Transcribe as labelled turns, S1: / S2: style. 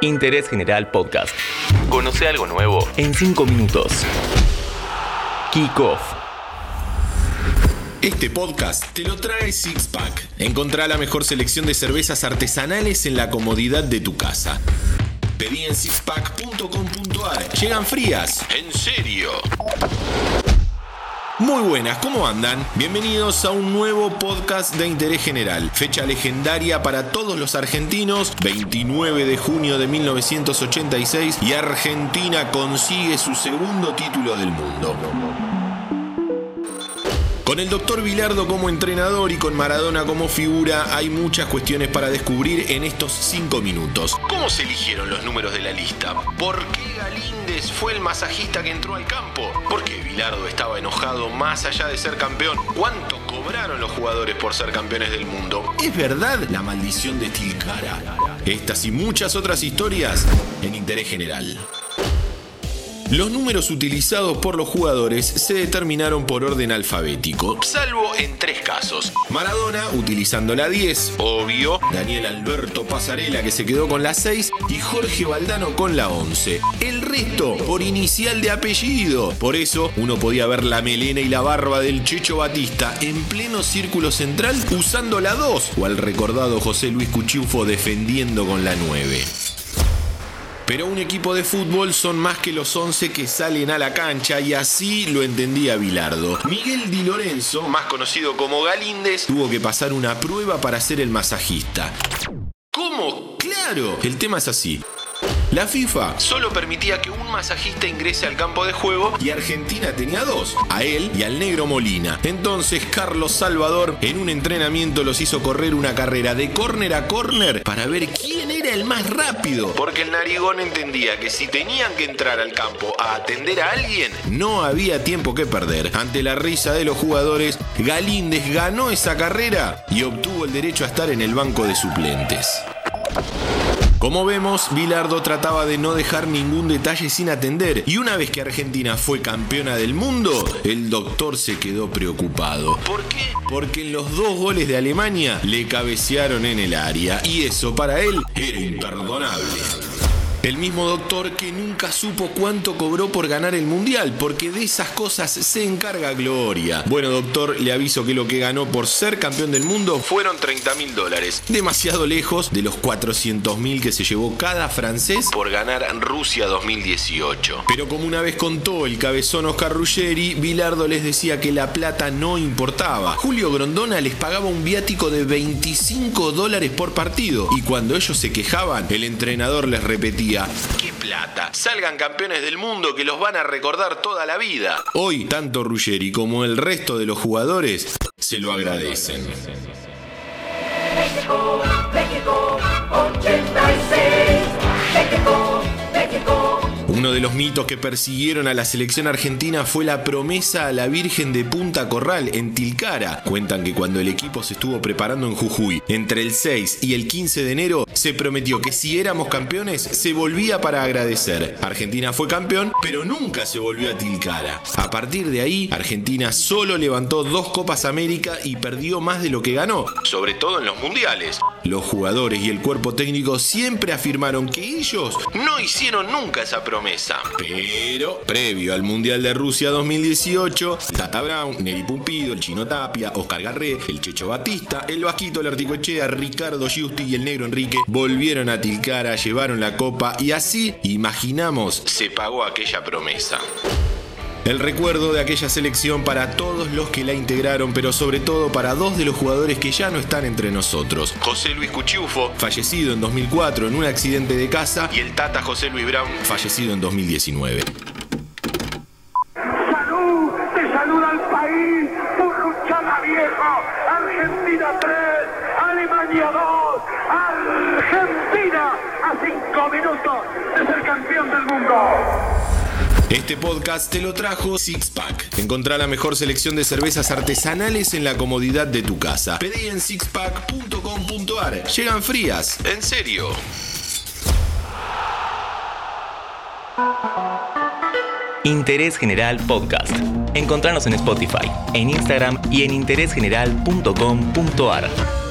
S1: Interés General Podcast. Conoce algo nuevo en 5 minutos. Kick Off.
S2: Este podcast te lo trae Sixpack. Encontrá la mejor selección de cervezas artesanales en la comodidad de tu casa. Pedí en sixpack.com.ar. Llegan frías. En serio. Muy buenas, ¿cómo andan? Bienvenidos a un nuevo podcast de interés general. Fecha legendaria para todos los argentinos, 29 de junio de 1986 y Argentina consigue su segundo título del mundo. Con el doctor Vilardo como entrenador y con Maradona como figura, hay muchas cuestiones para descubrir en estos 5 minutos. ¿Cómo se eligieron los números de la lista? ¿Por qué Galíndez fue el masajista que entró al campo? ¿Por qué Vilardo estaba enojado más allá de ser campeón? ¿Cuánto cobraron los jugadores por ser campeones del mundo? ¿Es verdad la maldición de Tilcara? Estas y muchas otras historias en interés general. Los números utilizados por los jugadores se determinaron por orden alfabético, salvo en tres casos. Maradona utilizando la 10, obvio, Daniel Alberto Pasarela que se quedó con la 6 y Jorge Valdano con la 11. El resto por inicial de apellido. Por eso uno podía ver la melena y la barba del Checho Batista en pleno círculo central usando la 2 o al recordado José Luis Cuchufo defendiendo con la 9. Pero un equipo de fútbol son más que los 11 que salen a la cancha y así lo entendía Bilardo. Miguel Di Lorenzo, más conocido como Galíndez, tuvo que pasar una prueba para ser el masajista. ¿Cómo? Claro. El tema es así. La FIFA solo permitía que un masajista ingrese al campo de juego y Argentina tenía dos, a él y al negro Molina. Entonces Carlos Salvador en un entrenamiento los hizo correr una carrera de córner a córner para ver quién era el más rápido. Porque el narigón entendía que si tenían que entrar al campo a atender a alguien, no había tiempo que perder. Ante la risa de los jugadores, Galíndez ganó esa carrera y obtuvo el derecho a estar en el banco de suplentes. Como vemos, Bilardo trataba de no dejar ningún detalle sin atender y una vez que Argentina fue campeona del mundo, el doctor se quedó preocupado. ¿Por qué? Porque en los dos goles de Alemania le cabecearon en el área y eso para él era imperdonable. El mismo doctor que nunca supo cuánto cobró por ganar el mundial, porque de esas cosas se encarga Gloria. Bueno, doctor, le aviso que lo que ganó por ser campeón del mundo fueron 30 mil dólares. Demasiado lejos de los 400 mil que se llevó cada francés por ganar Rusia 2018. Pero como una vez contó el cabezón Oscar Ruggeri, Bilardo les decía que la plata no importaba. Julio Grondona les pagaba un viático de 25 dólares por partido. Y cuando ellos se quejaban, el entrenador les repetía ¡Qué plata! Salgan campeones del mundo que los van a recordar toda la vida. Hoy, tanto Ruggeri como el resto de los jugadores se lo agradecen.
S3: México, México, 86. México, México.
S2: Uno de los mitos que persiguieron a la selección argentina fue la promesa a la Virgen de Punta Corral en Tilcara. Cuentan que cuando el equipo se estuvo preparando en Jujuy, entre el 6 y el 15 de enero, se prometió que si éramos campeones, se volvía para agradecer. Argentina fue campeón, pero nunca se volvió a Tilcara. A partir de ahí, Argentina solo levantó dos Copas América y perdió más de lo que ganó, sobre todo en los mundiales. Los jugadores y el cuerpo técnico siempre afirmaron que ellos no hicieron nunca esa promesa. Pero, previo al Mundial de Rusia 2018, Tata Brown, Neri Pumpido, el Chino Tapia, Oscar Garré, el Checho Batista, el Vasquito, el Articoechea, Ricardo Giusti y el Negro Enrique volvieron a Tilcara, llevaron la copa y así, imaginamos, se pagó aquella promesa. El recuerdo de aquella selección para todos los que la integraron, pero sobre todo para dos de los jugadores que ya no están entre nosotros. José Luis Cuchufo, fallecido en 2004 en un accidente de casa, y el Tata José Luis Brown, fallecido en 2019.
S4: Salud, te saluda el país, Burruchaga viejo, Argentina 3, Alemania 2, Argentina a 5 minutos de ser campeón del mundo.
S2: Este podcast te lo trajo Sixpack. Encontrá la mejor selección de cervezas artesanales en la comodidad de tu casa. Pedí en sixpack.com.ar. Llegan frías, en serio.
S1: Interés General Podcast. Encontrarnos en Spotify, en Instagram y en interésgeneral.com.ar.